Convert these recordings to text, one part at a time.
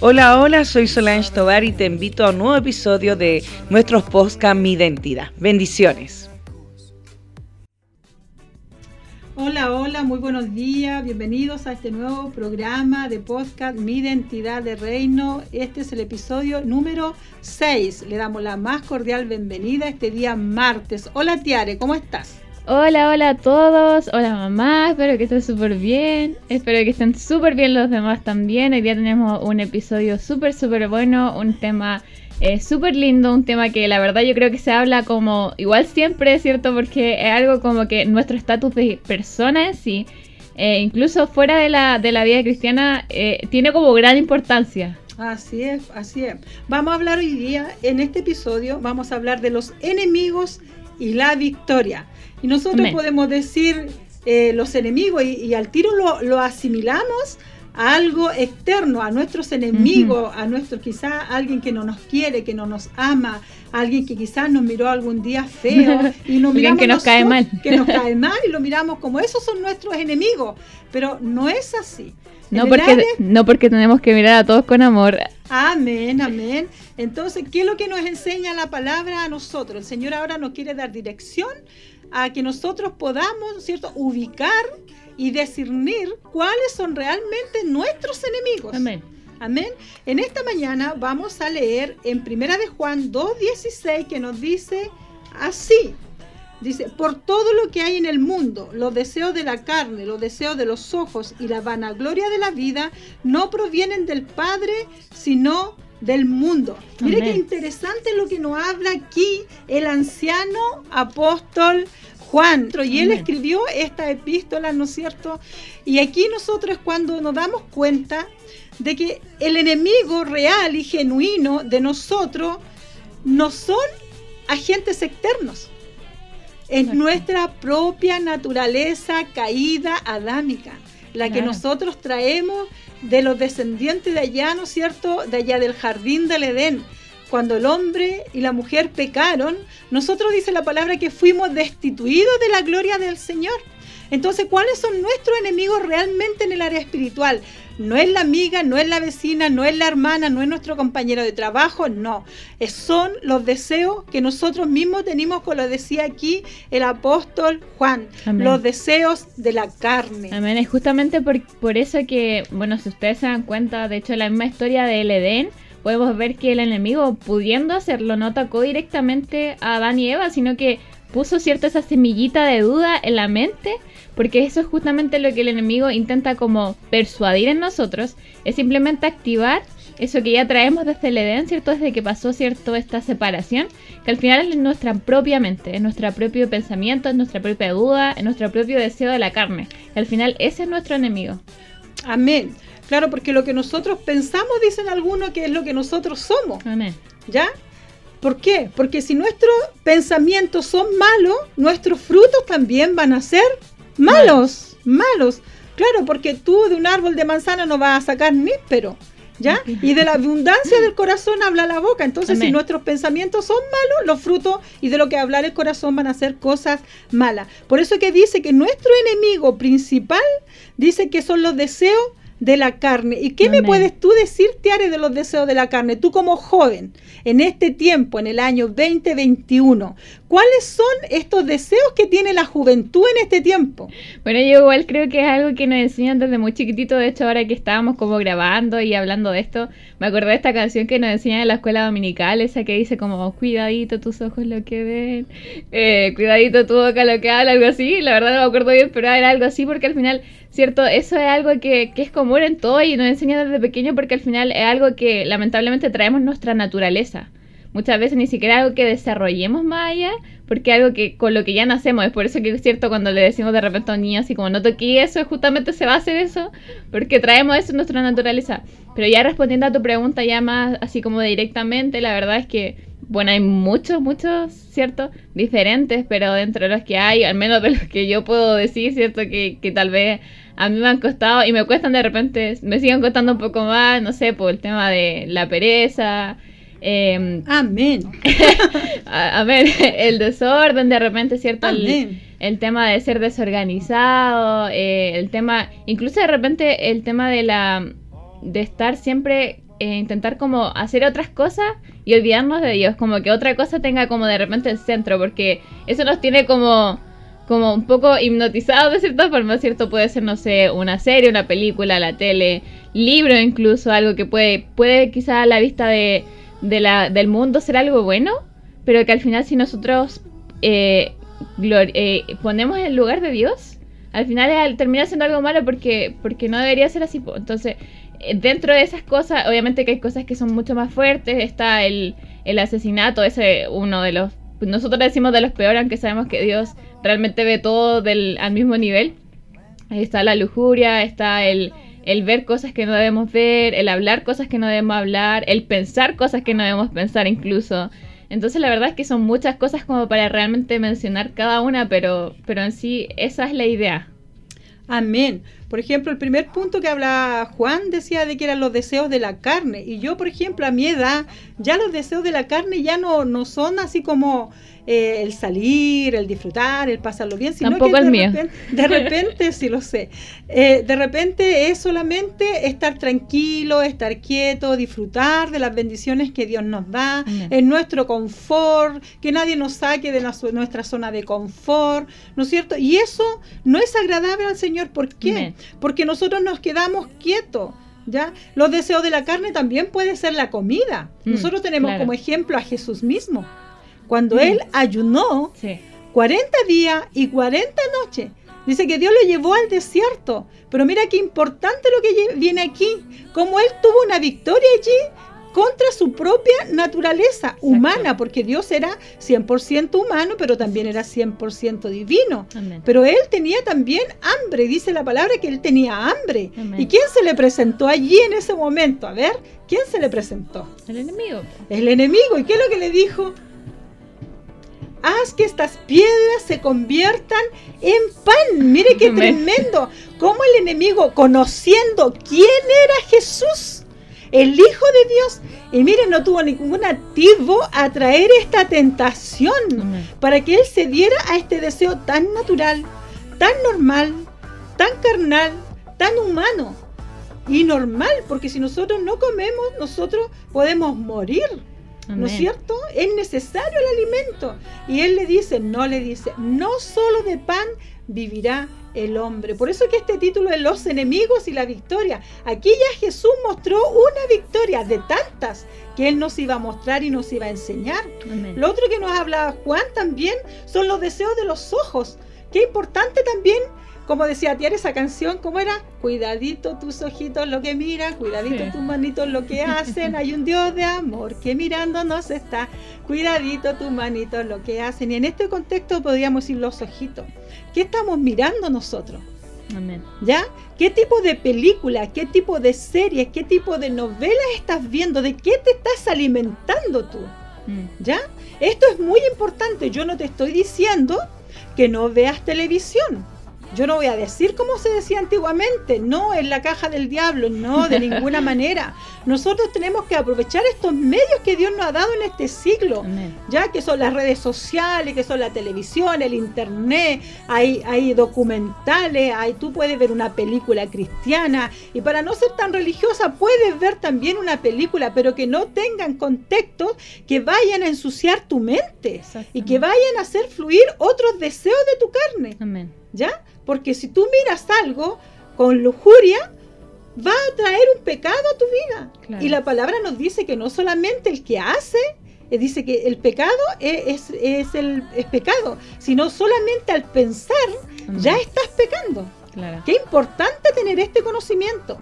Hola, hola, soy Solange Tobar y te invito a un nuevo episodio de nuestros podcast Mi Identidad. Bendiciones. Hola, hola, muy buenos días, bienvenidos a este nuevo programa de podcast Mi Identidad de Reino. Este es el episodio número 6. Le damos la más cordial bienvenida este día martes. Hola Tiare, ¿cómo estás? Hola, hola a todos. Hola mamá, espero que estén súper bien. Espero que estén súper bien los demás también. Hoy día tenemos un episodio súper, súper bueno, un tema eh, súper lindo, un tema que la verdad yo creo que se habla como igual siempre, ¿cierto? Porque es algo como que nuestro estatus de persona en sí, eh, incluso fuera de la, de la vida cristiana, eh, tiene como gran importancia. Así es, así es. Vamos a hablar hoy día, en este episodio, vamos a hablar de los enemigos y la victoria. Y nosotros podemos decir eh, los enemigos y, al tiro lo, asimilamos a algo externo, a nuestros enemigos, a nuestro quizá alguien que no nos quiere, que no nos ama, alguien que quizás nos miró algún día feo y nos miramos que nos cae mal. Que nos cae mal y lo miramos como esos son nuestros enemigos, pero no es así. No porque, no porque tenemos que mirar a todos con amor. Amén, amén. Entonces, ¿qué es lo que nos enseña la palabra a nosotros? El Señor ahora nos quiere dar dirección a que nosotros podamos, ¿cierto?, ubicar y discernir cuáles son realmente nuestros enemigos. Amén. Amén. En esta mañana vamos a leer en Primera de Juan 2:16 que nos dice así. Dice, por todo lo que hay en el mundo, los deseos de la carne, los deseos de los ojos y la vanagloria de la vida no provienen del Padre, sino del mundo. Mire qué interesante lo que nos habla aquí el anciano apóstol Juan. Y él escribió esta epístola, ¿no es cierto? Y aquí nosotros es cuando nos damos cuenta de que el enemigo real y genuino de nosotros no son agentes externos. Es nuestra propia naturaleza caída adámica, la que nosotros traemos de los descendientes de allá, ¿no es cierto? De allá del jardín del Edén. Cuando el hombre y la mujer pecaron, nosotros dice la palabra que fuimos destituidos de la gloria del Señor. Entonces, ¿cuáles son nuestros enemigos realmente en el área espiritual? No es la amiga, no es la vecina, no es la hermana, no es nuestro compañero de trabajo, no. son los deseos que nosotros mismos tenemos, como lo decía aquí el apóstol Juan, los deseos de la carne. Amén, es justamente por, por eso que, bueno, si ustedes se dan cuenta, de hecho, la misma historia del Edén, podemos ver que el enemigo, pudiendo hacerlo, no atacó directamente a Adán y Eva, sino que puso cierta esa semillita de duda en la mente, porque eso es justamente lo que el enemigo intenta como persuadir en nosotros, es simplemente activar eso que ya traemos desde el Edén, ¿cierto? Desde que pasó, ¿cierto? Esta separación, que al final es nuestra propia mente, es nuestro propio pensamiento, es nuestra propia duda, es nuestro propio deseo de la carne. al final ese es nuestro enemigo. Amén. Claro, porque lo que nosotros pensamos, dicen algunos, que es lo que nosotros somos. Amén. ¿Ya? ¿Por qué? Porque si nuestros pensamientos son malos, nuestros frutos también van a ser malos, malos. Claro, porque tú de un árbol de manzana no vas a sacar níspero. ¿Ya? Y de la abundancia del corazón habla la boca. Entonces, si nuestros pensamientos son malos, los frutos y de lo que hablar el corazón van a ser cosas malas. Por eso que dice que nuestro enemigo principal dice que son los deseos de la carne. ¿Y qué me puedes tú decir, Tiare, de los deseos de la carne? Tú como joven, en este tiempo, en el año 2021, ¿cuáles son estos deseos que tiene la juventud en este tiempo? Bueno, yo igual creo que es algo que nos enseñan desde muy chiquitito. De hecho, ahora que estábamos como grabando y hablando de esto, me acordé de esta canción que nos enseñan en la escuela dominical, esa que dice como, cuidadito tus ojos lo que ven, eh, cuidadito tu boca lo que habla, algo así. La verdad no me acuerdo bien, pero era algo así porque al final ¿cierto? Eso es algo que, que, es común en todo y nos enseña desde pequeño porque al final es algo que lamentablemente traemos nuestra naturaleza. Muchas veces ni siquiera algo que desarrollemos más allá, porque algo que con lo que ya nacemos. Es por eso que es cierto cuando le decimos de repente a un niño así como no toqué eso, justamente se va a hacer eso, porque traemos eso en nuestra naturaleza. Pero ya respondiendo a tu pregunta ya más así como directamente, la verdad es que bueno, hay muchos, muchos, ¿cierto? Diferentes, pero dentro de los que hay, al menos de los que yo puedo decir, ¿cierto? Que, que tal vez a mí me han costado y me cuestan de repente, me siguen costando un poco más, no sé, por el tema de la pereza. Eh, Amén. ver, el desorden, de repente, ¿cierto? El, el, tema de ser desorganizado, eh, el tema, incluso de repente el tema de la de estar siempre eh, intentar como hacer otras cosas y olvidarnos de Dios, como que otra cosa tenga como de repente el centro, porque eso nos tiene como como un poco hipnotizados de cierta forma, ¿cierto? Puede ser, no sé, una serie, una película, la tele, libro incluso, algo que puede, puede quizá a la vista de, de la, del mundo ser algo bueno, pero que al final si nosotros eh, eh, ponemos en el lugar de Dios, al final termina siendo algo malo porque, no debería ser así. Entonces, eh, dentro de esas cosas, obviamente que hay cosas que son mucho más fuertes, está el, el asesinato, ese uno de los, nosotros decimos de los peores, aunque sabemos que Dios realmente ve todo del, al mismo nivel. Ahí está la lujuria, está el, el ver cosas que no debemos ver, el hablar cosas que no debemos hablar, el pensar cosas que no debemos pensar incluso. Entonces la verdad es que son muchas cosas como para realmente mencionar cada una, pero, pero en sí esa es la idea. Amén. Por ejemplo, el primer punto que habla Juan decía de que eran los deseos de la carne. Y yo, por ejemplo, a mi edad, ya los deseos de la carne ya no, no son así como eh, el salir, el disfrutar, el pasarlo bien, sino Tampoco que de repente, de repente, sí lo sé, eh, de repente es solamente estar tranquilo, estar quieto, disfrutar de las bendiciones que Dios nos da, en nuestro confort, que nadie nos saque de nuestra zona de confort, ¿no es cierto? Y eso no es agradable al Señor, ¿por qué? Porque nosotros nos quedamos quietos. ¿Ya? Los deseos de la carne también puede ser la comida. Mm, nosotros tenemos como ejemplo a Jesús mismo cuando él ayunó 40 días y 40 noches. Dice que Dios lo llevó al desierto. Pero mira qué importante lo que viene aquí. Como él tuvo una victoria allí contra su propia naturaleza humana, porque Dios era 100% humano, pero también era 100% divino. Pero él tenía también hambre, dice la palabra que él tenía hambre. ¿Y quién se le presentó allí en ese momento? A ver, ¿quién se le presentó? El enemigo. El enemigo. ¿Y qué es lo que le dijo? haz que estas piedras se conviertan en pan. Mire qué tremendo. Cómo el enemigo, conociendo quién era Jesús, el Hijo de Dios, y miren, no tuvo ningún activo a traer esta tentación para que él se diera a este deseo tan natural, tan normal, tan carnal, tan humano y normal, porque si nosotros no comemos, nosotros podemos morir. ¿No es cierto? Es necesario el alimento. Y él le dice, no le dice, no solo de pan vivirá el hombre. Por eso que este título es Los enemigos y la victoria. Aquí ya Jesús mostró una victoria de tantas que Él nos iba a mostrar y nos iba a enseñar. Lo otro que nos habla Juan también son los deseos de los ojos. Qué importante también como decía Tiara esa canción, ¿cómo era? Cuidadito tus ojitos lo que miran, cuidadito tus manitos lo que hacen. Hay un Dios de amor que mirándonos está. Cuidadito tus manitos lo que hacen. Y en este contexto podríamos decir los ojitos. ¿Qué estamos mirando nosotros? Amén. ¿Ya? ¿Qué tipo de película, qué tipo de series, qué tipo de novelas estás viendo? ¿De qué te estás alimentando tú? Mm. ¿Ya? Esto es muy importante. Yo no te estoy diciendo que no veas televisión yo no voy a decir como se decía antiguamente, no en la caja del diablo, no, de ninguna manera. Nosotros tenemos que aprovechar estos medios que Dios nos ha dado en este siglo, ya que son las redes sociales, que son la televisión, el internet, hay, hay documentales, hay, tú puedes ver una película cristiana y para no ser tan religiosa puedes ver también una película, pero que no tengan contextos que vayan a ensuciar tu mente y que vayan a hacer fluir otros deseos de tu carne. Amén. ¿Ya? Porque si tú miras algo con lujuria, va a traer un pecado a tu vida. Y la palabra nos dice que no solamente el que hace, eh, dice que el pecado es, el pecado, sino solamente al pensar ya estás pecando. Qué importante tener este conocimiento.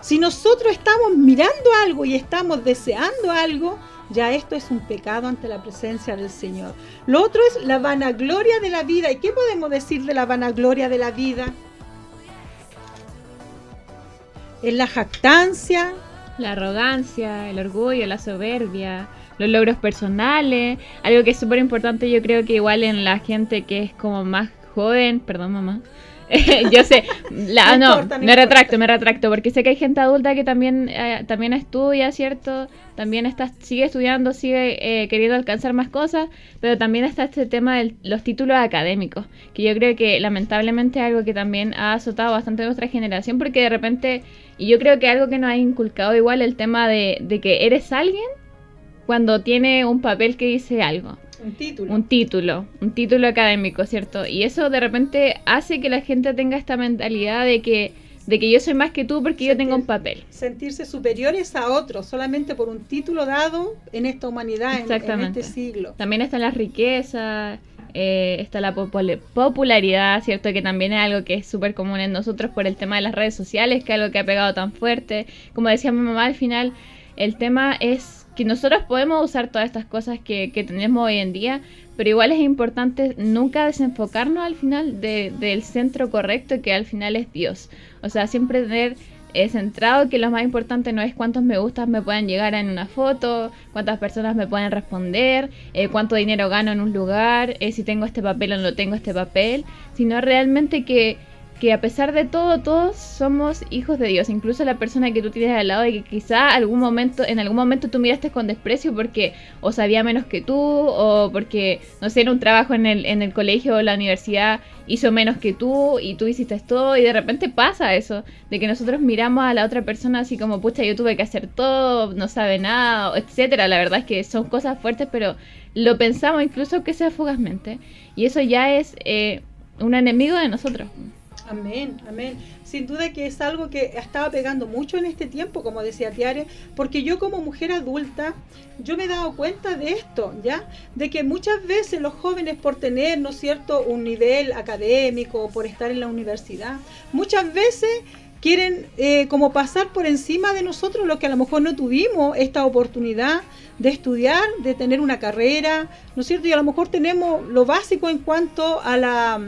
Si nosotros estamos mirando algo y estamos deseando algo, ya esto es un pecado ante la presencia del Señor. Lo otro es la vanagloria de la vida. ¿Y qué podemos decir de la vanagloria de la vida? Es la jactancia. La arrogancia, el orgullo, la soberbia, los logros personales. Algo que es súper importante yo creo que igual en la gente que es como más joven, perdón mamá, yo sé, la, no, me retracto, me retracto, porque sé que hay gente adulta que también, eh, también estudia, ¿cierto? También está, sigue estudiando, sigue eh, queriendo alcanzar más cosas, pero también está este tema de los títulos académicos, que yo creo que lamentablemente es algo que también ha azotado bastante a nuestra generación, porque de repente Y yo creo que algo que nos ha inculcado igual el tema de, de que eres alguien cuando tiene un papel que dice algo. Un título. Un título, un título académico, ¿cierto? Y eso de repente hace que la gente tenga esta mentalidad de que, de que yo soy más que tú porque yo tengo un papel. Sentirse superiores a otros solamente por un título dado en esta humanidad, en, en este siglo. También están las riquezas, eh, está la popularidad, ¿cierto? Que también es algo que es súper común en nosotros por el tema de las redes sociales, que es algo que ha pegado tan fuerte. Como decía mi mamá al final, el tema es que nosotros podemos usar todas estas cosas que, tenemos hoy en día, pero igual es importante nunca desenfocarnos al final del centro correcto, que al final es Dios. O sea, siempre tener eh, centrado que lo más importante no es cuántos me gustas me puedan llegar en una foto, cuántas personas me pueden responder, eh, cuánto dinero gano en un lugar, eh, si tengo este papel o no tengo este papel, sino realmente que que a pesar de todo, todos somos hijos de Dios, incluso la persona que tú tienes al lado y que quizá algún momento, en algún momento tú miraste con desprecio porque o sabía menos que tú, o porque, no sé, en un trabajo en el, en el colegio o la universidad hizo menos que tú y tú hiciste todo y de repente pasa eso, de que nosotros miramos a la otra persona así como, pucha, yo tuve que hacer todo, no sabe nada, etcétera. La verdad es que son cosas fuertes, pero lo pensamos incluso que sea fugazmente. Y eso ya es eh, un enemigo de nosotros. Amén, amén. Sin duda que es algo que estaba pegando mucho en este tiempo, como decía Tiare, porque yo como mujer adulta, yo me he dado cuenta de esto, ¿ya? De que muchas veces los jóvenes por tener, ¿no es cierto?, un nivel académico, por estar en la universidad, muchas veces quieren eh, como pasar por encima de nosotros los que a lo mejor no tuvimos esta oportunidad de estudiar, de tener una carrera, ¿no es cierto? Y a lo mejor tenemos lo básico en cuanto a, la,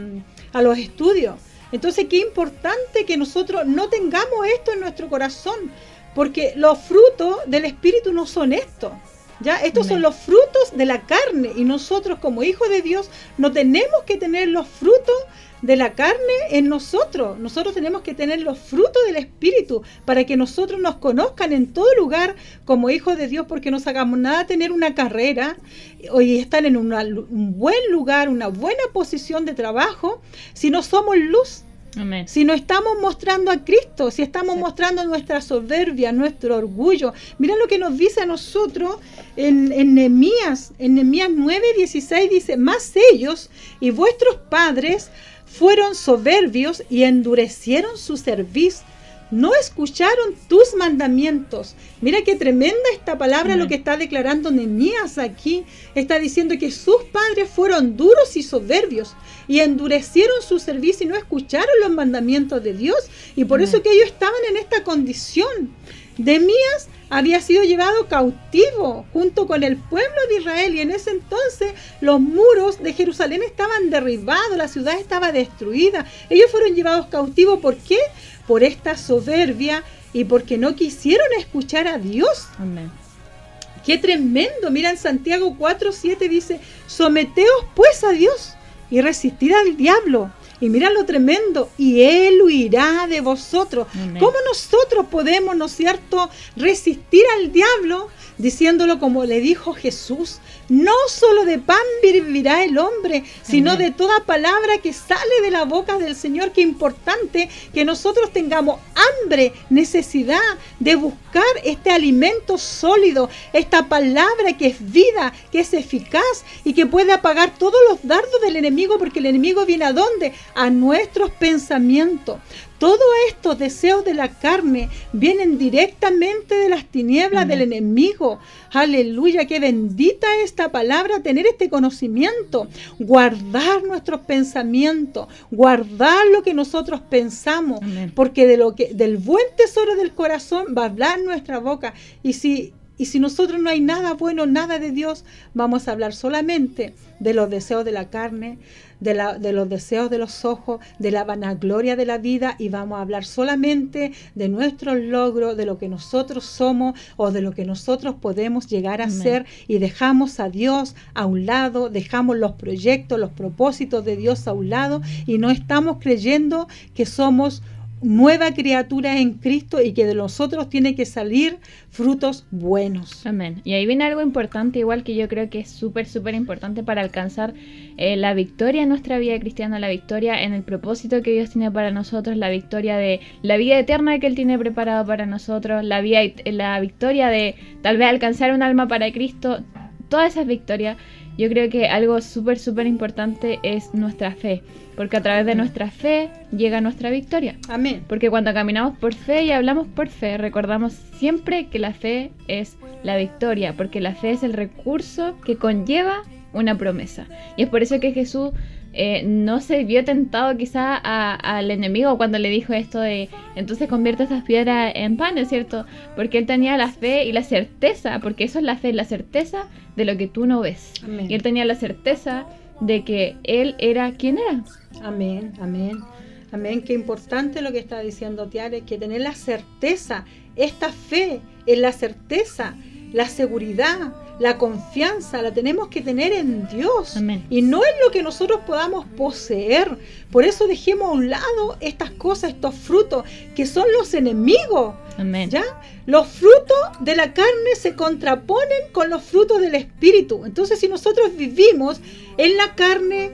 a los estudios. Entonces, qué importante que nosotros no tengamos esto en nuestro corazón, porque los frutos del Espíritu no son estos. ¿Ya? Estos son los frutos de la carne y nosotros como hijos de Dios no tenemos que tener los frutos de la carne en nosotros. Nosotros tenemos que tener los frutos del Espíritu para que nosotros nos conozcan en todo lugar como hijos de Dios, porque no sacamos nada tener una carrera y estar en un buen lugar, una buena posición de trabajo, si no somos luz si no estamos mostrando a Cristo, si estamos mostrando nuestra soberbia, nuestro orgullo. Mira lo que nos dice a nosotros en, en Nehemías, en Nehemías 9, 16 dice, más ellos y vuestros padres fueron soberbios y endurecieron su servicio no escucharon tus mandamientos. Mira qué tremenda esta palabra lo que está declarando Nehemías aquí. Está diciendo que sus padres fueron duros y soberbios y endurecieron su servicio y no escucharon los mandamientos de Dios. Y por eso que ellos estaban en esta condición. Nehemías había sido llevado cautivo junto con el pueblo de Israel y en ese entonces los muros de Jerusalén estaban derribados, la ciudad estaba destruida. Ellos fueron llevados cautivos. ¿Por qué? por esta soberbia y porque no quisieron escuchar a Dios. Amén. Qué tremendo. Mira en Santiago 4, 7 dice, someteos pues a Dios y resistid al diablo. Y mira lo tremendo, y Él huirá de vosotros. ¿Cómo nosotros podemos, ¿no es cierto?, resistir al diablo diciéndolo como le dijo Jesús, no solo de pan vivirá el hombre, sino de toda palabra que sale de la boca del Señor. Qué importante que nosotros tengamos hambre, necesidad de buscar este alimento sólido, esta palabra que es vida, que es eficaz y que puede apagar todos los dardos del enemigo, porque el enemigo viene a dónde? A nuestros pensamientos. Todos estos deseos de la carne vienen directamente de las tinieblas del enemigo. Aleluya, qué bendita esta palabra, tener este conocimiento, guardar nuestros pensamientos, guardar lo que nosotros pensamos, porque de lo que del buen tesoro del corazón va a hablar nuestra boca. Y si y si nosotros no hay nada bueno, nada de Dios, vamos a hablar solamente de los deseos de la carne, de, la, de, los deseos de los ojos, de la vanagloria de la vida y vamos a hablar solamente de nuestros logros, de lo que nosotros somos o de lo que nosotros podemos llegar a ser. Y dejamos a Dios a un lado, dejamos los proyectos, los propósitos de Dios a un lado y no estamos creyendo que somos nueva criatura en Cristo y que de nosotros tiene que salir frutos buenos. Amén. Y ahí viene algo importante, igual que yo creo que es súper, súper importante para alcanzar eh, la victoria en nuestra vida cristiana, la victoria en el propósito que Dios tiene para nosotros, la victoria de la vida eterna que Él tiene preparado para nosotros, la, vida, la victoria de tal vez alcanzar un alma para Cristo, todas esas victorias yo creo que algo súper, súper importante es nuestra fe, porque a través de nuestra fe llega nuestra victoria. Amén. Porque cuando caminamos por fe y hablamos por fe, recordamos siempre que la fe es la victoria, porque la fe es el recurso que conlleva una promesa. Y es por eso que Jesús eh, no se vio tentado quizá al enemigo cuando le dijo esto de entonces convierte esas piedras en pan, ¿es cierto? Porque él tenía la fe y la certeza, porque eso es la fe, la certeza de lo que tú no ves. Y él tenía la certeza de que él era quien era. Amén, amén. Amén, qué importante lo que está diciendo Tiare, que tener la certeza, esta fe es la certeza, la seguridad, la confianza la tenemos que tener en Dios y no en lo que nosotros podamos poseer. Por eso dejemos a un lado estas cosas, estos frutos que son los enemigos. ¿Ya? Los frutos de la carne se contraponen con los frutos del espíritu. Entonces, si nosotros vivimos en la carne,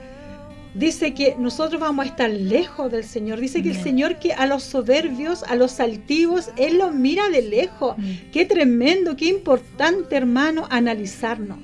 dice que nosotros vamos a estar lejos del Señor. Dice que el Señor que a los soberbios, a los altivos, Él los mira de lejos. Qué tremendo, qué importante, hermano, analizarnos.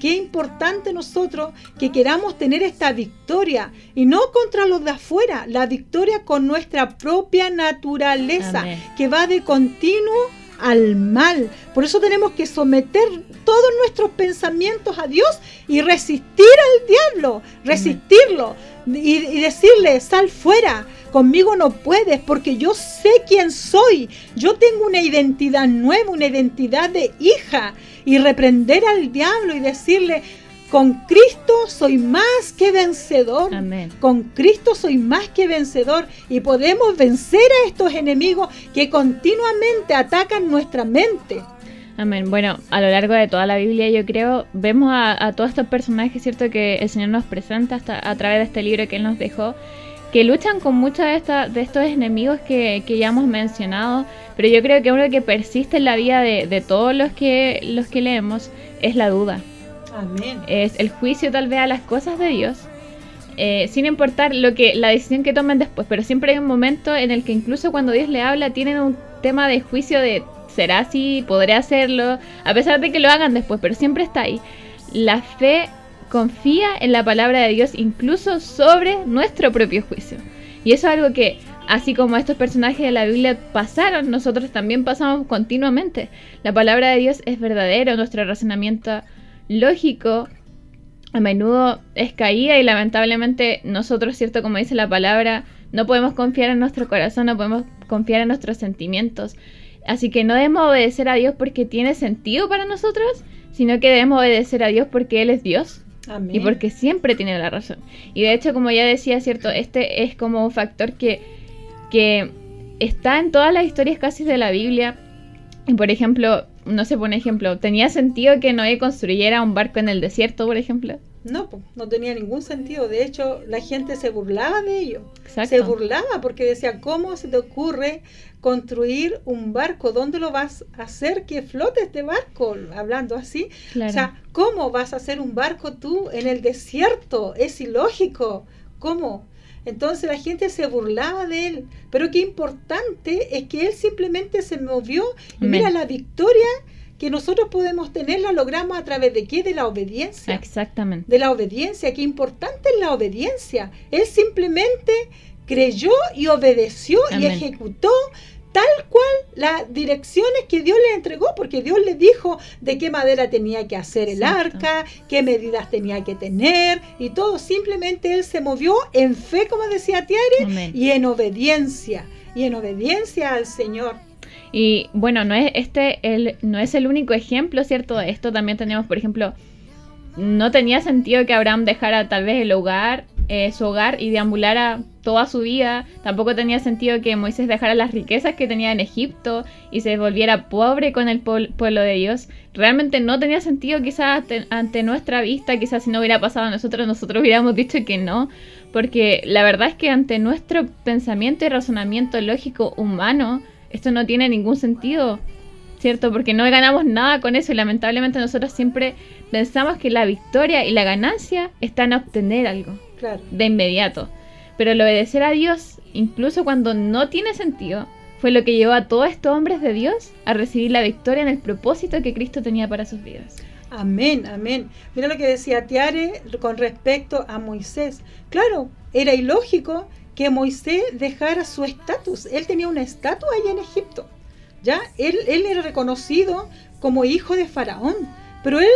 Qué importante nosotros que queramos tener esta victoria y no contra los de afuera, la victoria con nuestra propia naturaleza que va de continuo al mal. Por eso tenemos que someter todos nuestros pensamientos a Dios y resistir al diablo, resistirlo y, decirle, sal fuera, conmigo no puedes porque yo sé quién soy, yo tengo una identidad nueva, una identidad de hija y reprender al diablo y decirle, con Cristo soy más que vencedor. Con Cristo soy más que vencedor y podemos vencer a estos enemigos que continuamente atacan nuestra mente. Amén. Bueno, a lo largo de toda la Biblia yo creo, vemos a, todos estos personajes, ¿cierto? Que el Señor nos presenta hasta, a través de este libro que Él nos dejó, que luchan con muchos de, de estos enemigos que, ya hemos mencionado, pero yo creo que uno que persiste en la vida de, de todos los que, los que leemos es la duda. Es el juicio tal vez a las cosas de Dios. Eh, sin importar lo que la decisión que tomen después, pero siempre hay un momento en el que incluso cuando Dios le habla tienen un tema de juicio de será así, podré hacerlo, a pesar de que lo hagan después, pero siempre está ahí. La fe confía en la palabra de Dios incluso sobre nuestro propio juicio. Y eso es algo que, así como estos personajes de la Biblia pasaron, nosotros también pasamos continuamente. La palabra de Dios es verdadero, nuestro razonamiento lógico a menudo es caída y lamentablemente nosotros, cierto, como dice la palabra, no podemos confiar en nuestro corazón, no podemos confiar en nuestros sentimientos. Así que no debemos obedecer a Dios porque tiene sentido para nosotros, sino que debemos obedecer a Dios porque Él es Dios. Y porque siempre tiene la razón. Y de hecho, como ya decía, cierto, este es como un factor que, que está en todas las historias casi de la Biblia. Y por ejemplo, no sé, por ejemplo, ¿tenía sentido que Noé construyera un barco en el desierto, por ejemplo? No, no tenía ningún sentido. De hecho, la gente se burlaba de ello. Se burlaba porque decía, ¿cómo se te ocurre construir un barco? ¿Dónde lo vas a hacer que flote este barco? Hablando así. O sea, ¿cómo vas a hacer un barco tú en el desierto? Es ilógico. ¿Cómo? Entonces la gente se burlaba de él. Pero qué importante es que él simplemente se movió y mira la victoria que nosotros podemos tener la logramos a través de qué? De la obediencia. Exactamente. De la obediencia. Qué importante es la obediencia. Él simplemente creyó y obedeció y ejecutó tal cual las direcciones que Dios le entregó, porque Dios le dijo de qué madera tenía que hacer el arca, qué medidas tenía que tener y todo. Simplemente él se movió en fe, como decía Tiare, y en obediencia, y en obediencia al Señor. Y bueno, no es este el, no es el único ejemplo, ¿cierto? De esto también tenemos, por ejemplo, no tenía sentido que Abraham dejara tal vez el hogar eh, su hogar y deambulara toda su vida. Tampoco tenía sentido que Moisés dejara las riquezas que tenía en Egipto y se volviera pobre con el pueblo de Dios. Realmente no tenía sentido quizás ante, nuestra vista, quizás si no hubiera pasado a nosotros, nosotros hubiéramos dicho que no. Porque la verdad es que ante nuestro pensamiento y razonamiento lógico humano, esto no tiene ningún sentido. ¿Cierto? Porque no ganamos nada con eso y lamentablemente nosotros siempre pensamos que la victoria y la ganancia están en obtener algo de inmediato. Pero el obedecer a Dios, incluso cuando no tiene sentido, fue lo que llevó a todos estos hombres de Dios a recibir la victoria en el propósito que Cristo tenía para sus vidas. Amén, amén. Mira lo que decía Tiare con respecto a Moisés. Claro, era ilógico que Moisés dejara su estatus. Él tenía una estatua ahí en Egipto. ¿ya? Él, él era reconocido como hijo de Faraón, pero él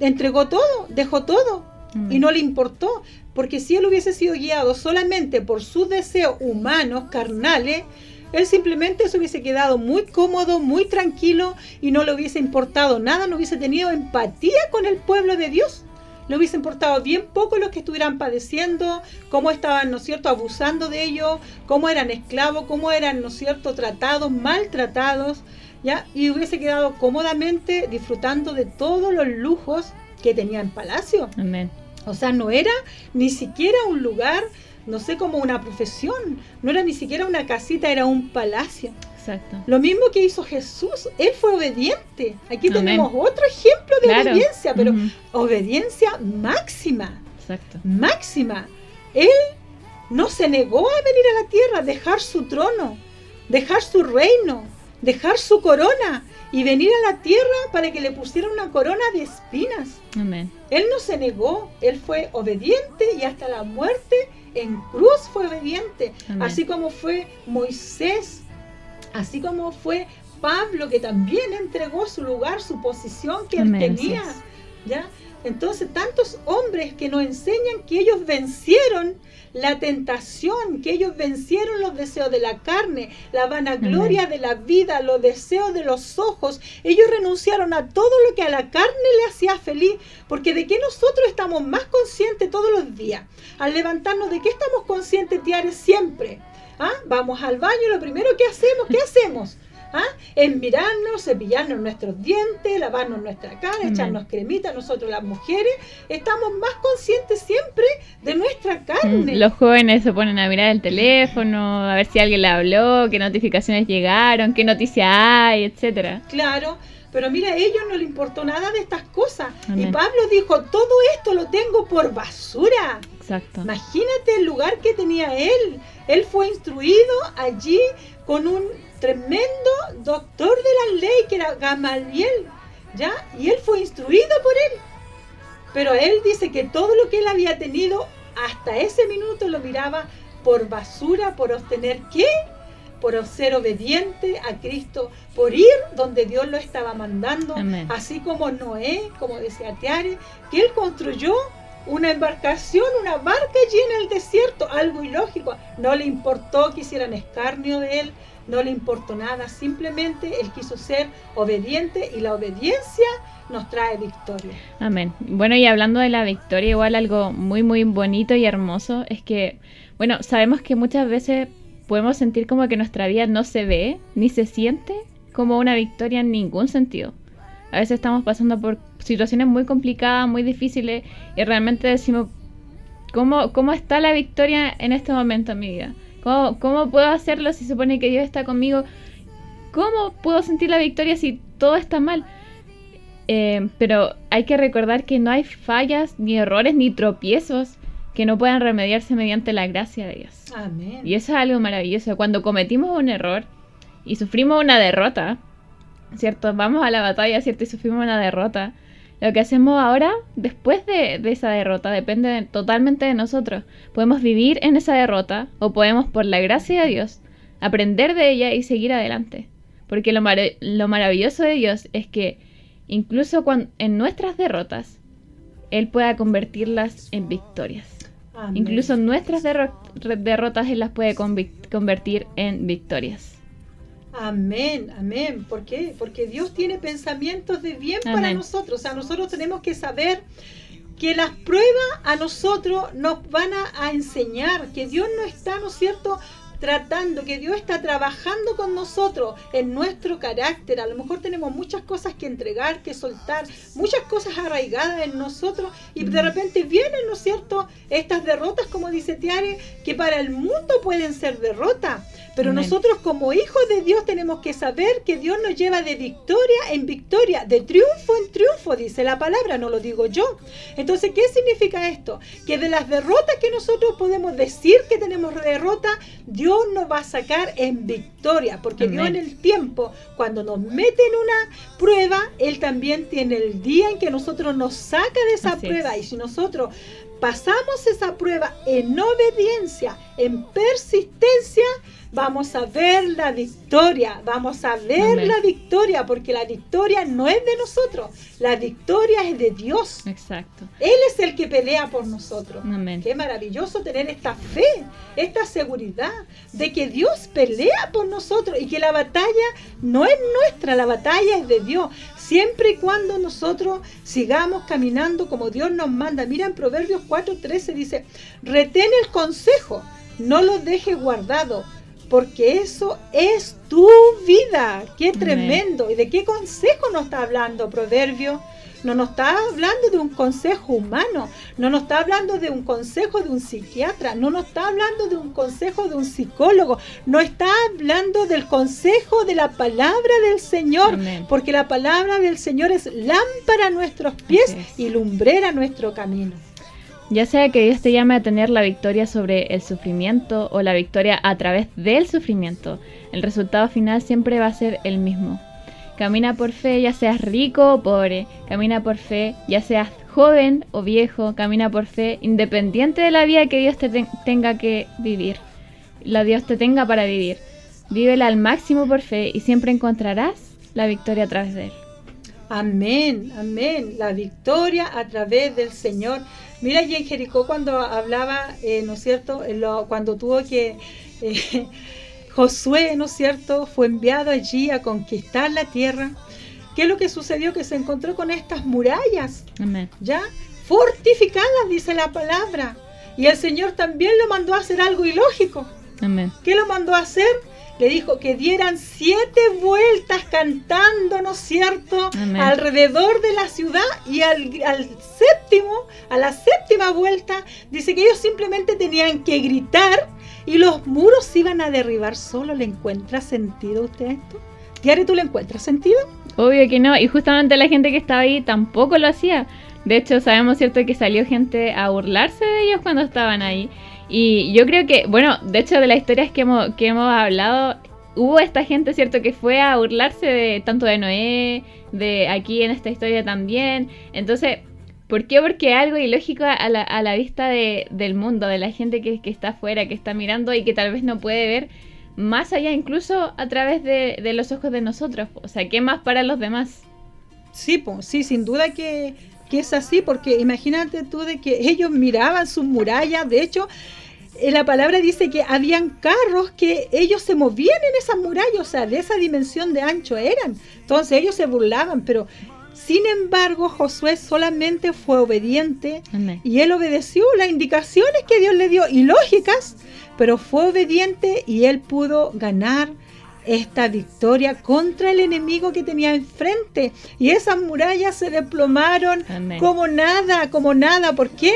entregó todo, dejó todo y no le importó, porque si él hubiese sido guiado solamente por sus deseos humanos, carnales, él simplemente se hubiese quedado muy cómodo, muy tranquilo y no le hubiese importado nada, no hubiese tenido empatía con el pueblo de Dios. Le hubiese importado bien poco los que estuvieran padeciendo, cómo estaban, ¿no es cierto?, abusando de ellos, cómo eran esclavos, cómo eran, ¿no es cierto?, tratados, maltratados, ¿ya? Y hubiese quedado cómodamente disfrutando de todos los lujos que tenía en palacio. Amén. O sea, no era ni siquiera un lugar, no sé, como una profesión, no era ni siquiera una casita, era un palacio. Exacto. Lo mismo que hizo Jesús, él fue obediente. Aquí tenemos otro ejemplo de obediencia, pero obediencia máxima. Exacto. Máxima. Él no se negó a venir a la tierra, dejar su trono, dejar su reino, dejar su corona y venir a la tierra para que le pusieran una corona de espinas. Amén. Él no se negó, él fue obediente y hasta la muerte en cruz fue obediente, así como fue Moisés, así como fue Pablo que también entregó su lugar, su posición que él tenía. ¿Ya? Entonces, tantos hombres que nos enseñan que ellos vencieron la tentación, que ellos vencieron los deseos de la carne, la vanagloria de la vida, los deseos de los ojos. Ellos renunciaron a todo lo que a la carne le hacía feliz, porque de qué nosotros estamos más conscientes todos los días. Al levantarnos, ¿de qué estamos conscientes, Tiare, siempre? ¿Ah? Vamos al baño, lo primero que hacemos, ¿qué hacemos? ¿Ah? en mirarnos, cepillarnos nuestros dientes, lavarnos nuestra cara, echarnos cremita, nosotros las mujeres estamos más conscientes siempre de nuestra carne. Mm, los jóvenes se ponen a mirar el teléfono, a ver si alguien le habló, qué notificaciones llegaron, qué noticia hay, etcétera. Claro, pero mira, a ellos no le importó nada de estas cosas. Y Pablo dijo, todo esto lo tengo por basura. Exacto. Imagínate el lugar que tenía él. Él fue instruido allí con un tremendo doctor de la ley que era Gamaliel, ¿ya? Y él fue instruido por él. Pero él dice que todo lo que él había tenido hasta ese minuto lo miraba por basura, por obtener qué? Por ser obediente a Cristo, por ir donde Dios lo estaba mandando, así como Noé, como decía Tiare, que él construyó una embarcación, una barca allí en el desierto, algo ilógico. No le importó que hicieran escarnio de él, no le importó nada, simplemente él quiso ser obediente y la obediencia nos trae victoria. Amén. Bueno, y hablando de la victoria, igual algo muy, muy bonito y hermoso es que, bueno, sabemos que muchas veces podemos sentir como que nuestra vida no se ve ni se siente como una victoria en ningún sentido. A veces estamos pasando por situaciones muy complicadas, muy difíciles y realmente decimos, ¿cómo, cómo está la victoria en este momento en mi vida? ¿Cómo, puedo hacerlo si supone que Dios está conmigo? ¿Cómo puedo sentir la victoria si todo está mal? Eh, pero hay que recordar que no hay fallas, ni errores, ni tropiezos que no puedan remediarse mediante la gracia de Dios. Amén. Y eso es algo maravilloso. Cuando cometimos un error y sufrimos una derrota, ¿cierto? Vamos a la batalla, ¿cierto? Y sufrimos una derrota. Lo que hacemos ahora, después de, esa derrota, depende totalmente de nosotros. Podemos vivir en esa derrota o podemos, por la gracia de Dios, aprender de ella y seguir adelante. Porque lo, maravilloso de Dios es que incluso cuando, en nuestras derrotas, Él pueda convertirlas en victorias. Incluso nuestras derrotas Él las puede convertir en victorias. Amén, amén. ¿Por qué? Porque Dios tiene pensamientos de bien para nosotros. O sea, nosotros tenemos que saber que las pruebas a nosotros nos van a, enseñar, que Dios no está, ¿no es cierto?, tratando, que Dios está trabajando con nosotros en nuestro carácter. A lo mejor tenemos muchas cosas que entregar, que soltar, muchas cosas arraigadas en nosotros y de repente vienen, ¿no es cierto?, estas derrotas, como dice Tiare, que para el mundo pueden ser derrotas. Pero nosotros como hijos de Dios tenemos que saber que Dios nos lleva de victoria en victoria, de triunfo en triunfo, dice la palabra, no lo digo yo. Entonces, ¿qué significa esto? Que de las derrotas que nosotros podemos decir que tenemos derrota, Dios nos va a sacar en victoria, porque Dios en el tiempo, cuando nos mete en una prueba, Él también tiene el día en que nosotros nos saca de esa prueba. Y si nosotros pasamos esa prueba en obediencia, en persistencia, vamos a ver la victoria, vamos a ver la victoria, porque la victoria no es de nosotros, la victoria es de Dios. Exacto. Él es el que pelea por nosotros. Amén. Qué maravilloso tener esta fe, esta seguridad de que Dios pelea por nosotros y que la batalla no es nuestra, la batalla es de Dios. Siempre y cuando nosotros sigamos caminando como Dios nos manda. Mira en Proverbios 4:13 dice, retén el consejo, no lo dejes guardado porque eso es tu vida. Qué tremendo. ¿Y de qué consejo nos está hablando Proverbio? No nos está hablando de un consejo humano, no nos está hablando de un consejo de un psiquiatra, no nos está hablando de un consejo de un psicólogo, no está hablando del consejo de la palabra del Señor, porque la palabra del Señor es lámpara a nuestros pies y lumbrera a nuestro camino. Ya sea que Dios te llame a tener la victoria sobre el sufrimiento o la victoria a través del sufrimiento, el resultado final siempre va a ser el mismo. Camina por fe, ya seas rico o pobre. Camina por fe, ya seas joven o viejo. Camina por fe, independiente de la vida que Dios te tenga que vivir. La Dios te tenga para vivir. Vívela al máximo por fe y siempre encontrarás la victoria a través de Él. Amén, amén. La victoria a través del Señor. Mira, y en Jericó cuando hablaba, eh, ¿no es cierto? cuando tuvo que... Eh, Josué, ¿no es cierto?, fue enviado allí a conquistar la tierra. ¿Qué es lo que sucedió? Que se encontró con estas murallas, Amén. ¿ya? Fortificadas, dice la palabra. Y el Señor también lo mandó a hacer algo ilógico. Amén. ¿Qué lo mandó a hacer? le dijo que dieran siete vueltas cantando, ¿no es cierto?, alrededor de la ciudad y al, a la séptima vuelta, dice que ellos simplemente tenían que gritar y los muros se iban a derribar solo. ¿Le encuentra sentido usted esto? Diario, ¿tú le encuentras sentido? Obvio que no, y justamente la gente que estaba ahí tampoco lo hacía. De hecho, sabemos, ¿cierto?, que salió gente a burlarse de ellos cuando estaban ahí. Y yo creo que, bueno, de hecho de las historias que hemos, que hemos hablado, hubo esta gente, ¿cierto?, que fue a burlarse de tanto de Noé, de aquí en esta historia también. Entonces, ¿por qué? Porque algo ilógico a la, a la vista de, del mundo, de la gente que, que, está afuera, que está mirando y que tal vez no puede ver más allá, incluso a través de, de los ojos de nosotros. O sea, ¿qué más para los demás? Sí, pues, sí, sin duda que, que es así, porque imagínate tú de que ellos miraban sus murallas, de hecho, la palabra dice que habían carros que ellos se movían en esas murallas, o sea, de esa dimensión de ancho eran. Entonces ellos se burlaban, pero sin embargo Josué solamente fue obediente y él obedeció las indicaciones que Dios le dio, ilógicas, pero fue obediente y él pudo ganar esta victoria contra el enemigo que tenía enfrente. Y esas murallas se desplomaron como nada, como nada. ¿Por qué?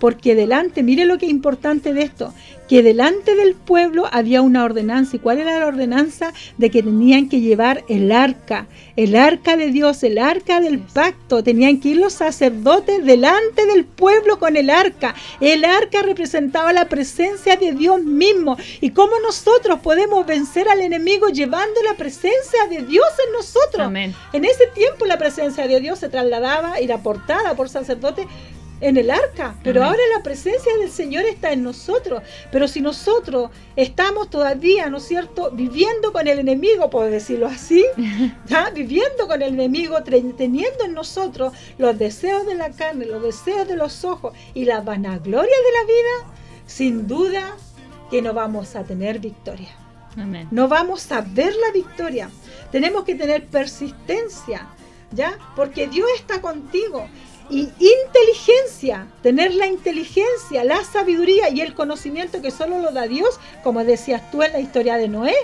Porque delante, mire lo que es importante de esto, que delante del pueblo había una ordenanza. ¿Y cuál era la ordenanza? De que tenían que llevar el arca, el arca de Dios, el arca del pacto. Tenían que ir los sacerdotes delante del pueblo con el arca. El arca representaba la presencia de Dios mismo. ¿Y cómo nosotros podemos vencer al enemigo llevando la presencia de Dios en nosotros? En ese tiempo la presencia de Dios se trasladaba, era portada por sacerdotes en el arca, pero ahora la presencia del Señor está en nosotros. Pero si nosotros estamos todavía, ¿no es cierto?, viviendo con el enemigo, por decirlo así, viviendo con el enemigo, teniendo en nosotros los deseos de la carne, los deseos de los ojos y la vanagloria de la vida, sin duda que no vamos a tener victoria. No vamos a ver la victoria. Tenemos que tener persistencia, ¿ya? Porque Dios está contigo. Y inteligencia, tener la inteligencia, la sabiduría y el conocimiento que solo lo da Dios, como decías tú en la historia de Noé.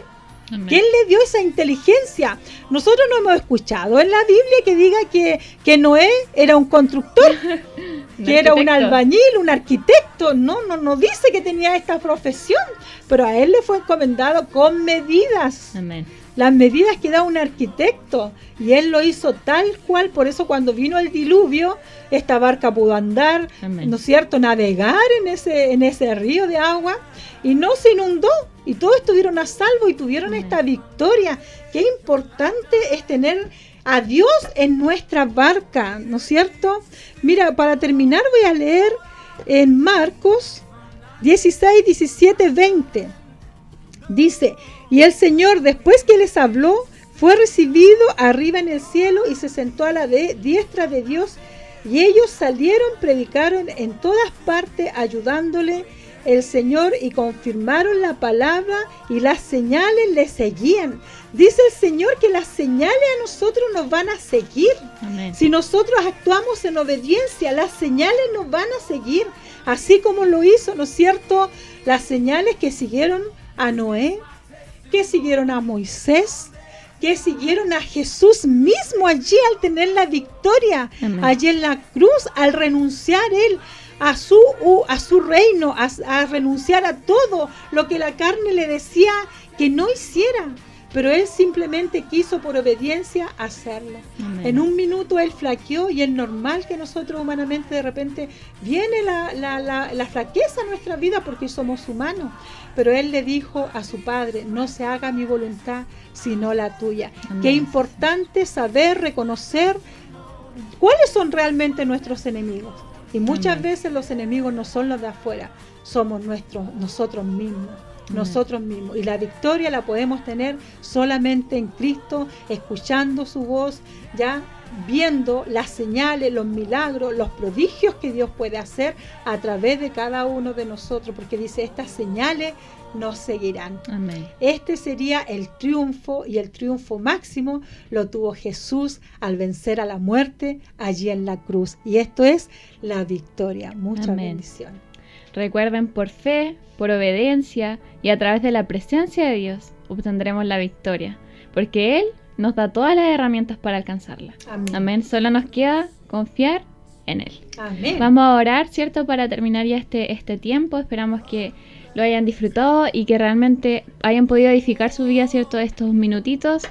¿Quién le dio esa inteligencia? Nosotros no hemos escuchado en la Biblia que diga que, que Noé era un constructor, que era un albañil, un arquitecto. No, no, no dice que tenía esta profesión, pero a él le fue encomendado con medidas. Amén las medidas que da un arquitecto y él lo hizo tal cual, por eso cuando vino el diluvio, esta barca pudo andar, ¿no es cierto?, navegar en ese, en ese río de agua y no se inundó y todos estuvieron a salvo y tuvieron esta victoria. Qué importante es tener a Dios en nuestra barca, ¿no es cierto? Mira, para terminar voy a leer en Marcos 16, 17, 20. Dice, y el Señor, después que les habló, fue recibido arriba en el cielo y se sentó a la diestra de Dios. Y ellos salieron, predicaron en todas partes, ayudándole el Señor y confirmaron la palabra y las señales le seguían. Dice el Señor que las señales a nosotros nos van a seguir. Si nosotros actuamos en obediencia, las señales nos van a seguir. Así como lo hizo, ¿no es cierto? Las señales que siguieron a Noé, que siguieron a Moisés, que siguieron a Jesús mismo allí al tener la victoria, allí en la cruz, al renunciar él a su, a su reino, a renunciar a todo lo que la carne le decía que no hiciera pero él simplemente quiso por obediencia hacerlo. En un minuto él flaqueó y es normal que nosotros humanamente de repente viene la, flaqueza a nuestra vida porque somos humanos, pero él le dijo a su padre, no se haga mi voluntad sino la tuya. Qué importante saber reconocer cuáles son realmente nuestros enemigos. Y muchas veces los enemigos no son los de afuera, somos nuestros, nosotros mismos nosotros mismos. Y la victoria la podemos tener solamente en Cristo, escuchando su voz, ya viendo las señales, los milagros, los prodigios que Dios puede hacer a través de cada uno de nosotros, porque dice, estas señales nos seguirán. Este sería el triunfo y el triunfo máximo lo tuvo Jesús al vencer a la muerte allí en la cruz. Y esto es la victoria. Muchas bendiciones. Recuerden, por fe, por obediencia y a través de la presencia de Dios obtendremos la victoria, porque Él nos da todas las herramientas para alcanzarla. Amén. Solo nos queda confiar en Él. Amén. Vamos a orar, ¿cierto? Para terminar ya este, este tiempo. Esperamos que lo hayan disfrutado y que realmente hayan podido edificar su vida, ¿cierto? Estos minutitos.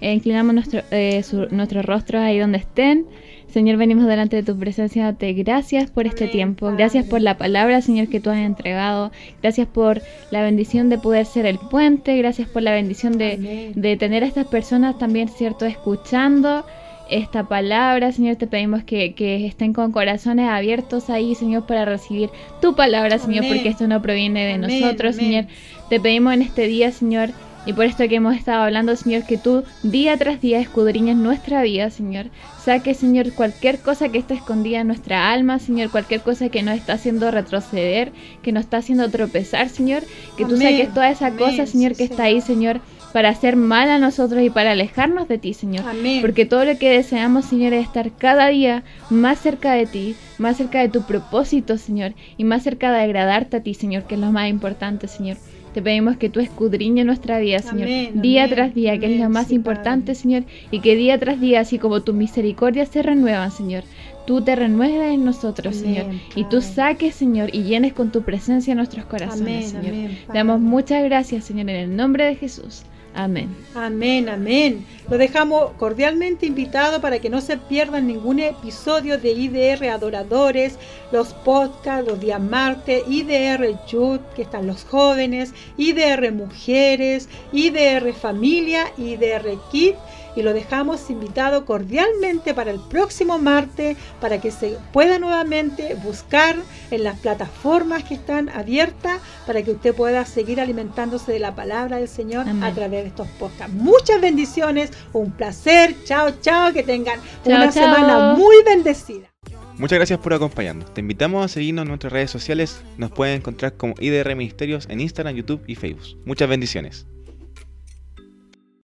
Eh, inclinamos nuestro, eh, nuestros rostros ahí donde estén. Señor, venimos delante de tu presencia, date gracias por este tiempo, gracias por la palabra, Señor, que tú has entregado, gracias por la bendición de poder ser el puente, gracias por la bendición de, de tener a estas personas también, ¿cierto?, escuchando esta palabra, Señor, te pedimos que, que, estén con corazones abiertos ahí, Señor, para recibir tu palabra, Señor, porque esto no proviene de nosotros, Señor. Te pedimos en este día, Señor, y por esto que hemos estado hablando, Señor, que tú día tras día escudriñas nuestra vida, Señor. Saque, Señor, cualquier cosa que está escondida en nuestra alma, Señor, cualquier cosa que nos está haciendo retroceder, que nos está haciendo tropezar, Señor. Que tú saques toda esa cosa, Señor, que está ahí, Señor, para hacer mal a nosotros y para alejarnos de ti, Señor. Porque todo lo que deseamos, Señor, es estar cada día más cerca de ti, más cerca de tu propósito, Señor, y más cerca de agradarte a ti, Señor, que es lo más importante, Señor. Te pedimos que tú escudriñes nuestra vida, Señor, día tras día, que es lo más importante, Señor, y que día tras día, así como tu misericordia se renuevan, Señor, tú te renueves en nosotros, Señor, y tú saques, Señor, y llenes con tu presencia nuestros corazones, Señor. Damos muchas gracias, Señor, en el nombre de Jesús. Amén. Amén, amén. Lo dejamos cordialmente invitado para que no se pierdan ningún episodio de IDR Adoradores, los podcasts, los días martes, IDR Youth, que están los jóvenes, IDR Mujeres, IDR Familia, IDR Kids y lo dejamos invitado cordialmente para el próximo martes para que se pueda nuevamente buscar en las plataformas que están abiertas para que usted pueda seguir alimentándose de la palabra del Señor a través de estos podcasts. Muchas bendiciones, un placer, chao, chao, que tengan una semana muy bendecida. Muchas gracias por acompañarnos. Te invitamos a seguirnos en nuestras redes sociales. Nos pueden encontrar como IDR Ministerios en Instagram, YouTube y Facebook. Muchas bendiciones.